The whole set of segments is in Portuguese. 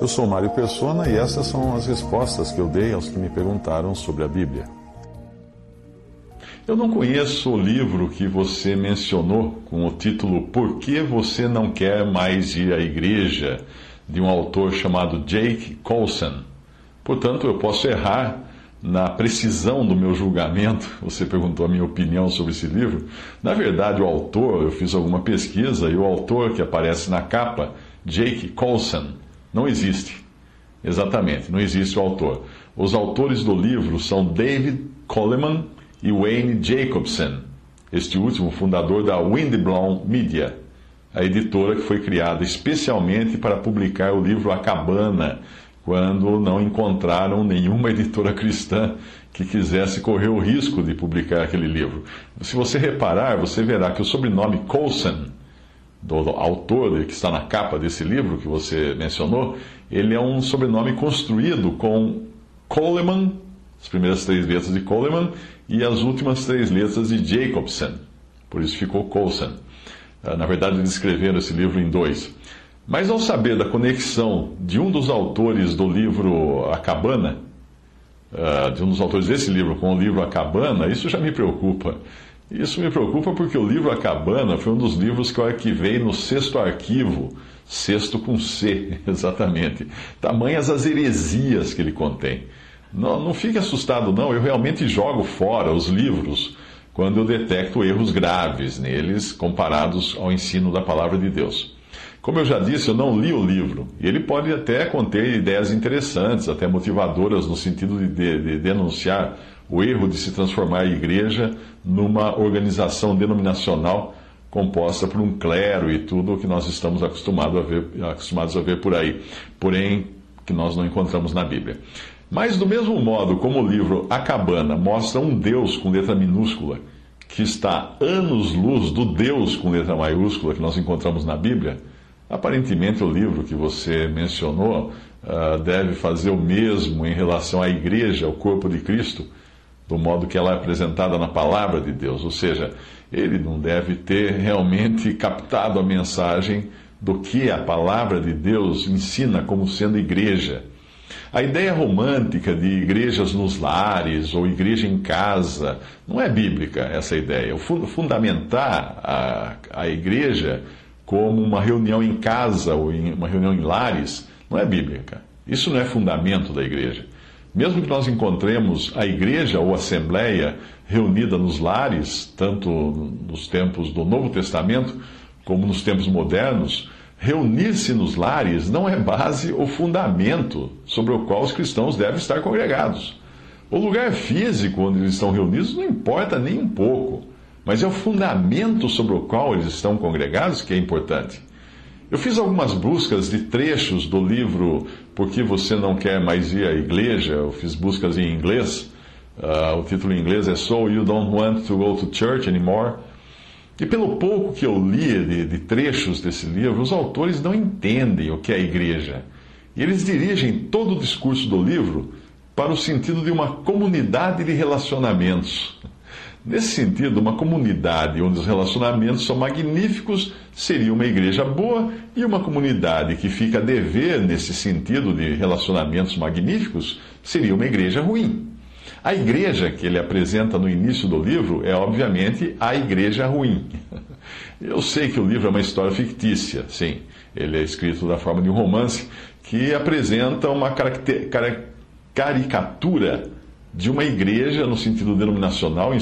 Eu sou Mário Persona e essas são as respostas que eu dei aos que me perguntaram sobre a Bíblia. Eu não conheço o livro que você mencionou com o título Por que você não quer mais ir à igreja, de um autor chamado Jake Colson. Portanto, eu posso errar na precisão do meu julgamento. Você perguntou a minha opinião sobre esse livro. Na verdade, o autor, eu fiz alguma pesquisa e o autor que aparece na capa, Jake Colson, não existe. Exatamente, não existe o autor. Os autores do livro são David Coleman e Wayne Jacobson, este último fundador da Windblown Media, a editora que foi criada especialmente para publicar o livro A Cabana, quando não encontraram nenhuma editora cristã que quisesse correr o risco de publicar aquele livro. Se você reparar, você verá que o sobrenome Coulson, do autor que está na capa desse livro que você mencionou, ele é um sobrenome construído com Coleman, as primeiras três letras de Coleman, e as últimas três letras de Jacobson. Por isso ficou Coulson. Ah, na verdade, eles escreveram esse livro em dois. Mas ao saber da conexão de um dos autores do livro A Cabana, ah, de um dos autores desse livro com o livro A Cabana, isso já me preocupa. Isso me preocupa porque o livro A Cabana foi um dos livros que eu arquivei no sexto arquivo, sexto com C, exatamente. Tamanhas as heresias que ele contém. Não, não fique assustado, não. Eu realmente jogo fora os livros quando eu detecto erros graves neles comparados ao ensino da palavra de Deus. Como eu já disse, eu não li o livro. Ele pode até conter ideias interessantes, até motivadoras, no sentido de, de, de denunciar o erro de se transformar a igreja numa organização denominacional composta por um clero e tudo o que nós estamos acostumados a ver, acostumados a ver por aí, porém que nós não encontramos na Bíblia. Mas, do mesmo modo como o livro A Cabana mostra um Deus com letra minúscula, que está anos-luz do Deus com letra maiúscula que nós encontramos na Bíblia, aparentemente o livro que você mencionou uh, deve fazer o mesmo em relação à igreja, ao corpo de Cristo, do modo que ela é apresentada na palavra de Deus. Ou seja, ele não deve ter realmente captado a mensagem do que a palavra de Deus ensina como sendo igreja. A ideia romântica de igrejas nos lares ou igreja em casa não é bíblica, essa ideia. O fundamentar a, a igreja como uma reunião em casa ou em, uma reunião em lares não é bíblica. Isso não é fundamento da igreja. Mesmo que nós encontremos a igreja ou assembleia reunida nos lares, tanto nos tempos do Novo Testamento como nos tempos modernos, Reunir-se nos lares não é base ou fundamento sobre o qual os cristãos devem estar congregados. O lugar físico onde eles estão reunidos não importa nem um pouco, mas é o fundamento sobre o qual eles estão congregados que é importante. Eu fiz algumas buscas de trechos do livro Por que Você Não Quer Mais Ir à Igreja? Eu fiz buscas em inglês. Uh, o título em inglês é So You Don't Want to Go to Church Anymore. E pelo pouco que eu li de, de, trechos desse livro, os autores não entendem o que é igreja. E eles dirigem todo o discurso do livro para o sentido de uma comunidade de relacionamentos. Nesse sentido, uma comunidade onde os relacionamentos são magníficos seria uma igreja boa, e uma comunidade que fica a dever nesse sentido de relacionamentos magníficos seria uma igreja ruim. A igreja que ele apresenta no início do livro é, obviamente, a igreja ruim. Eu sei que o livro é uma história fictícia, sim. Ele é escrito da forma de um romance que apresenta uma caricatura de uma igreja no sentido denominacional,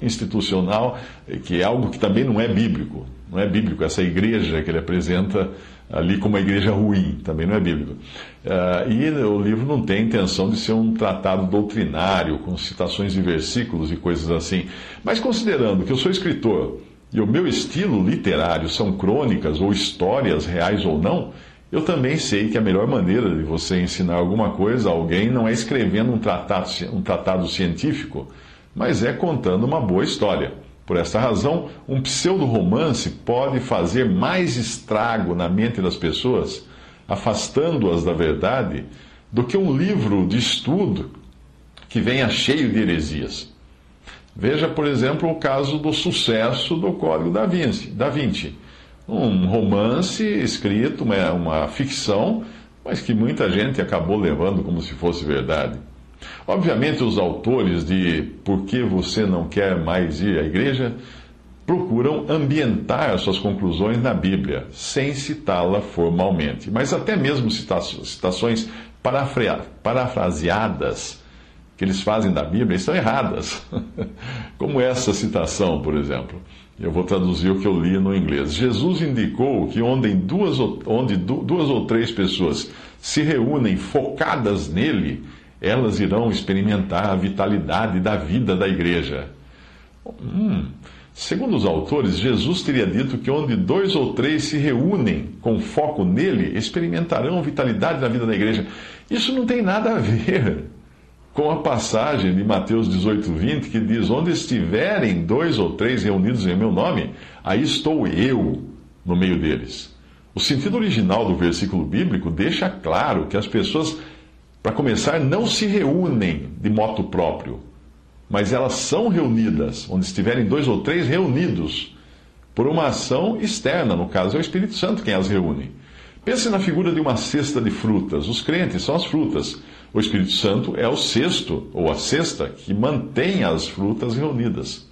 institucional, que é algo que também não é bíblico. Não é bíblico essa igreja que ele apresenta ali como uma igreja ruim, também não é bíblico. Uh, e o livro não tem intenção de ser um tratado doutrinário, com citações de versículos e coisas assim. Mas considerando que eu sou escritor e o meu estilo literário são crônicas ou histórias reais ou não, eu também sei que a melhor maneira de você ensinar alguma coisa a alguém não é escrevendo um tratado, um tratado científico, mas é contando uma boa história. Por esta razão, um pseudo-romance pode fazer mais estrago na mente das pessoas, afastando-as da verdade, do que um livro de estudo que venha cheio de heresias. Veja, por exemplo, o caso do sucesso do Código da Vinci. Da Vinci um romance escrito, uma, uma ficção, mas que muita gente acabou levando como se fosse verdade. Obviamente, os autores de Por que você não quer mais ir à igreja procuram ambientar suas conclusões na Bíblia, sem citá-la formalmente. Mas até mesmo citações parafraseadas que eles fazem da Bíblia estão erradas. Como essa citação, por exemplo. Eu vou traduzir o que eu li no inglês. Jesus indicou que onde duas, onde duas ou três pessoas se reúnem focadas nele, elas irão experimentar a vitalidade da vida da igreja. Hum. Segundo os autores, Jesus teria dito que onde dois ou três se reúnem com foco nele, experimentarão vitalidade da vida da igreja. Isso não tem nada a ver com a passagem de Mateus 18, 20, que diz: Onde estiverem dois ou três reunidos em meu nome, aí estou eu no meio deles. O sentido original do versículo bíblico deixa claro que as pessoas, para começar, não se reúnem de moto próprio, mas elas são reunidas, onde estiverem dois ou três reunidos, por uma ação externa, no caso é o Espírito Santo quem as reúne. Pense na figura de uma cesta de frutas. Os crentes são as frutas. O Espírito Santo é o cesto, ou a cesta, que mantém as frutas reunidas.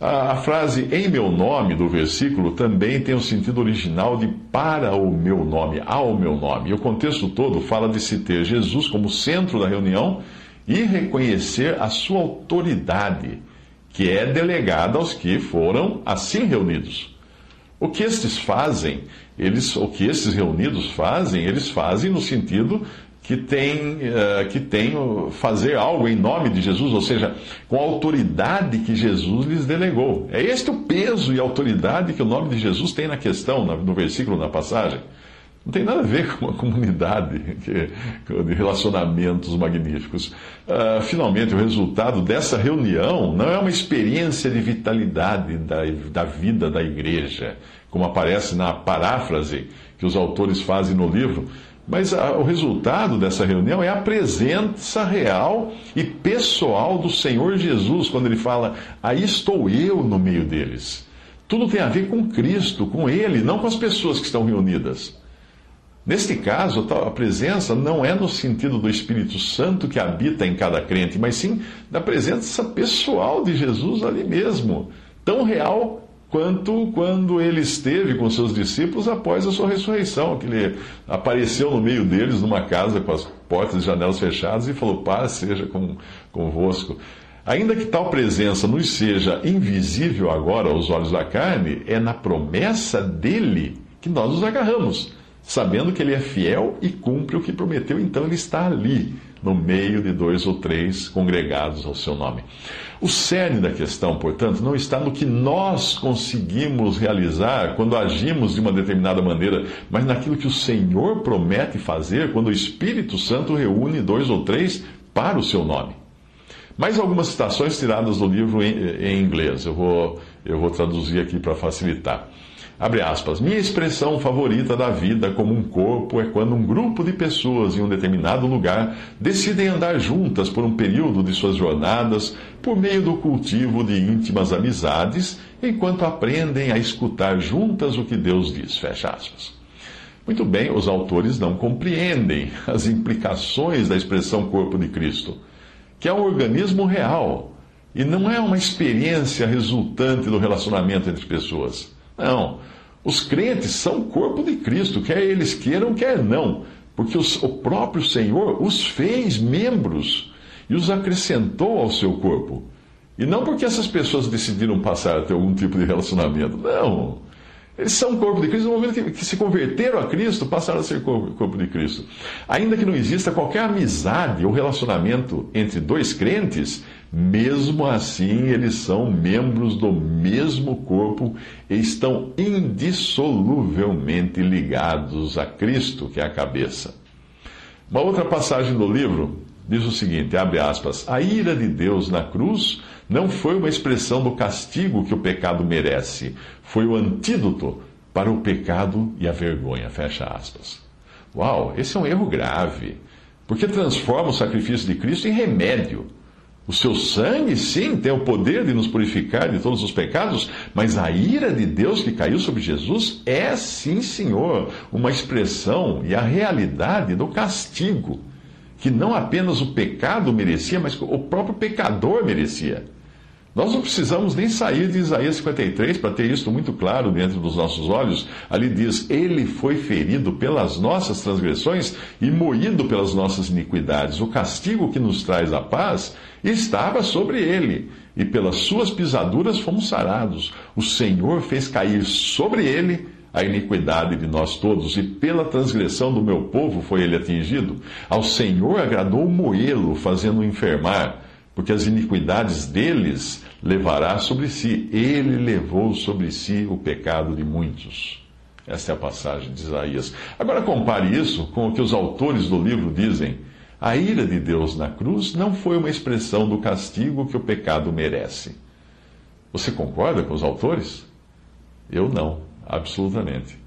A, a frase em meu nome do versículo também tem o sentido original de para o meu nome, ao meu nome. E o contexto todo fala de se ter Jesus como centro da reunião e reconhecer a sua autoridade, que é delegada aos que foram assim reunidos. O que estes fazem, eles, o que esses reunidos fazem, eles fazem no sentido que tem, uh, que tem fazer algo em nome de Jesus, ou seja, com a autoridade que Jesus lhes delegou. É este o peso e autoridade que o nome de Jesus tem na questão, no versículo, na passagem. Não tem nada a ver com uma comunidade de relacionamentos magníficos. Uh, finalmente, o resultado dessa reunião não é uma experiência de vitalidade da, da vida da igreja, como aparece na paráfrase que os autores fazem no livro mas a, o resultado dessa reunião é a presença real e pessoal do Senhor Jesus, quando ele fala: Aí estou eu no meio deles. Tudo tem a ver com Cristo, com Ele, não com as pessoas que estão reunidas. Neste caso, a presença não é no sentido do Espírito Santo que habita em cada crente, mas sim da presença pessoal de Jesus ali mesmo, tão real quanto quando ele esteve com seus discípulos após a sua ressurreição, que ele apareceu no meio deles numa casa com as portas e janelas fechadas e falou: Paz seja com, convosco. Ainda que tal presença nos seja invisível agora aos olhos da carne, é na promessa dele que nós nos agarramos, sabendo que ele é fiel e cumpre o que prometeu, então ele está ali no meio de dois ou três congregados ao seu nome. O cerne da questão, portanto, não está no que nós conseguimos realizar quando agimos de uma determinada maneira, mas naquilo que o Senhor promete fazer quando o Espírito Santo reúne dois ou três para o seu nome. Mais algumas citações tiradas do livro em, em inglês. Eu vou, eu vou traduzir aqui para facilitar. Abre aspas. Minha expressão favorita da vida como um corpo é quando um grupo de pessoas em um determinado lugar decidem andar juntas por um período de suas jornadas por meio do cultivo de íntimas amizades, enquanto aprendem a escutar juntas o que Deus diz. Fecha aspas. Muito bem, os autores não compreendem as implicações da expressão corpo de Cristo, que é um organismo real e não é uma experiência resultante do relacionamento entre pessoas. Não. Os crentes são o corpo de Cristo, quer eles queiram, quer não, porque os, o próprio Senhor os fez membros e os acrescentou ao seu corpo. E não porque essas pessoas decidiram passar a ter algum tipo de relacionamento, não. Eles são o corpo de Cristo no momento que, que, se converteram a Cristo, passaram a ser corpo, corpo de Cristo. Ainda que não exista qualquer amizade ou relacionamento entre dois crentes, Mesmo assim, eles são membros do mesmo corpo e estão indissoluvelmente ligados a Cristo, que é a cabeça. Uma outra passagem do livro diz o seguinte: abre aspas, a ira de Deus na cruz não foi uma expressão do castigo que o pecado merece, foi o antídoto para o pecado e a vergonha. Fecha aspas. Uau, esse é um erro grave, porque transforma o sacrifício de Cristo em remédio. O seu sangue, sim, tem o poder de nos purificar de todos os pecados, mas a ira de Deus que caiu sobre Jesus é, sim, Senhor, uma expressão e a realidade do castigo, que não apenas o pecado merecia, mas o próprio pecador merecia. Nós não precisamos nem sair de Isaías 53 para ter isso muito claro dentro dos nossos olhos. Ali diz: Ele foi ferido pelas nossas transgressões e moído pelas nossas iniquidades. O castigo que nos traz a paz estava sobre ele, e pelas suas pisaduras fomos sarados. O Senhor fez cair sobre ele a iniquidade de nós todos, e pela transgressão do meu povo foi ele atingido. Ao Senhor agradou moê-lo, fazendo-o enfermar porque as iniquidades deles levará sobre si. Ele levou sobre si o pecado de muitos. Esta é a passagem de Isaías. Agora compare isso com o que os autores do livro dizem. A ira de Deus na cruz não foi uma expressão do castigo que o pecado merece. Você concorda com os autores? Eu não, absolutamente.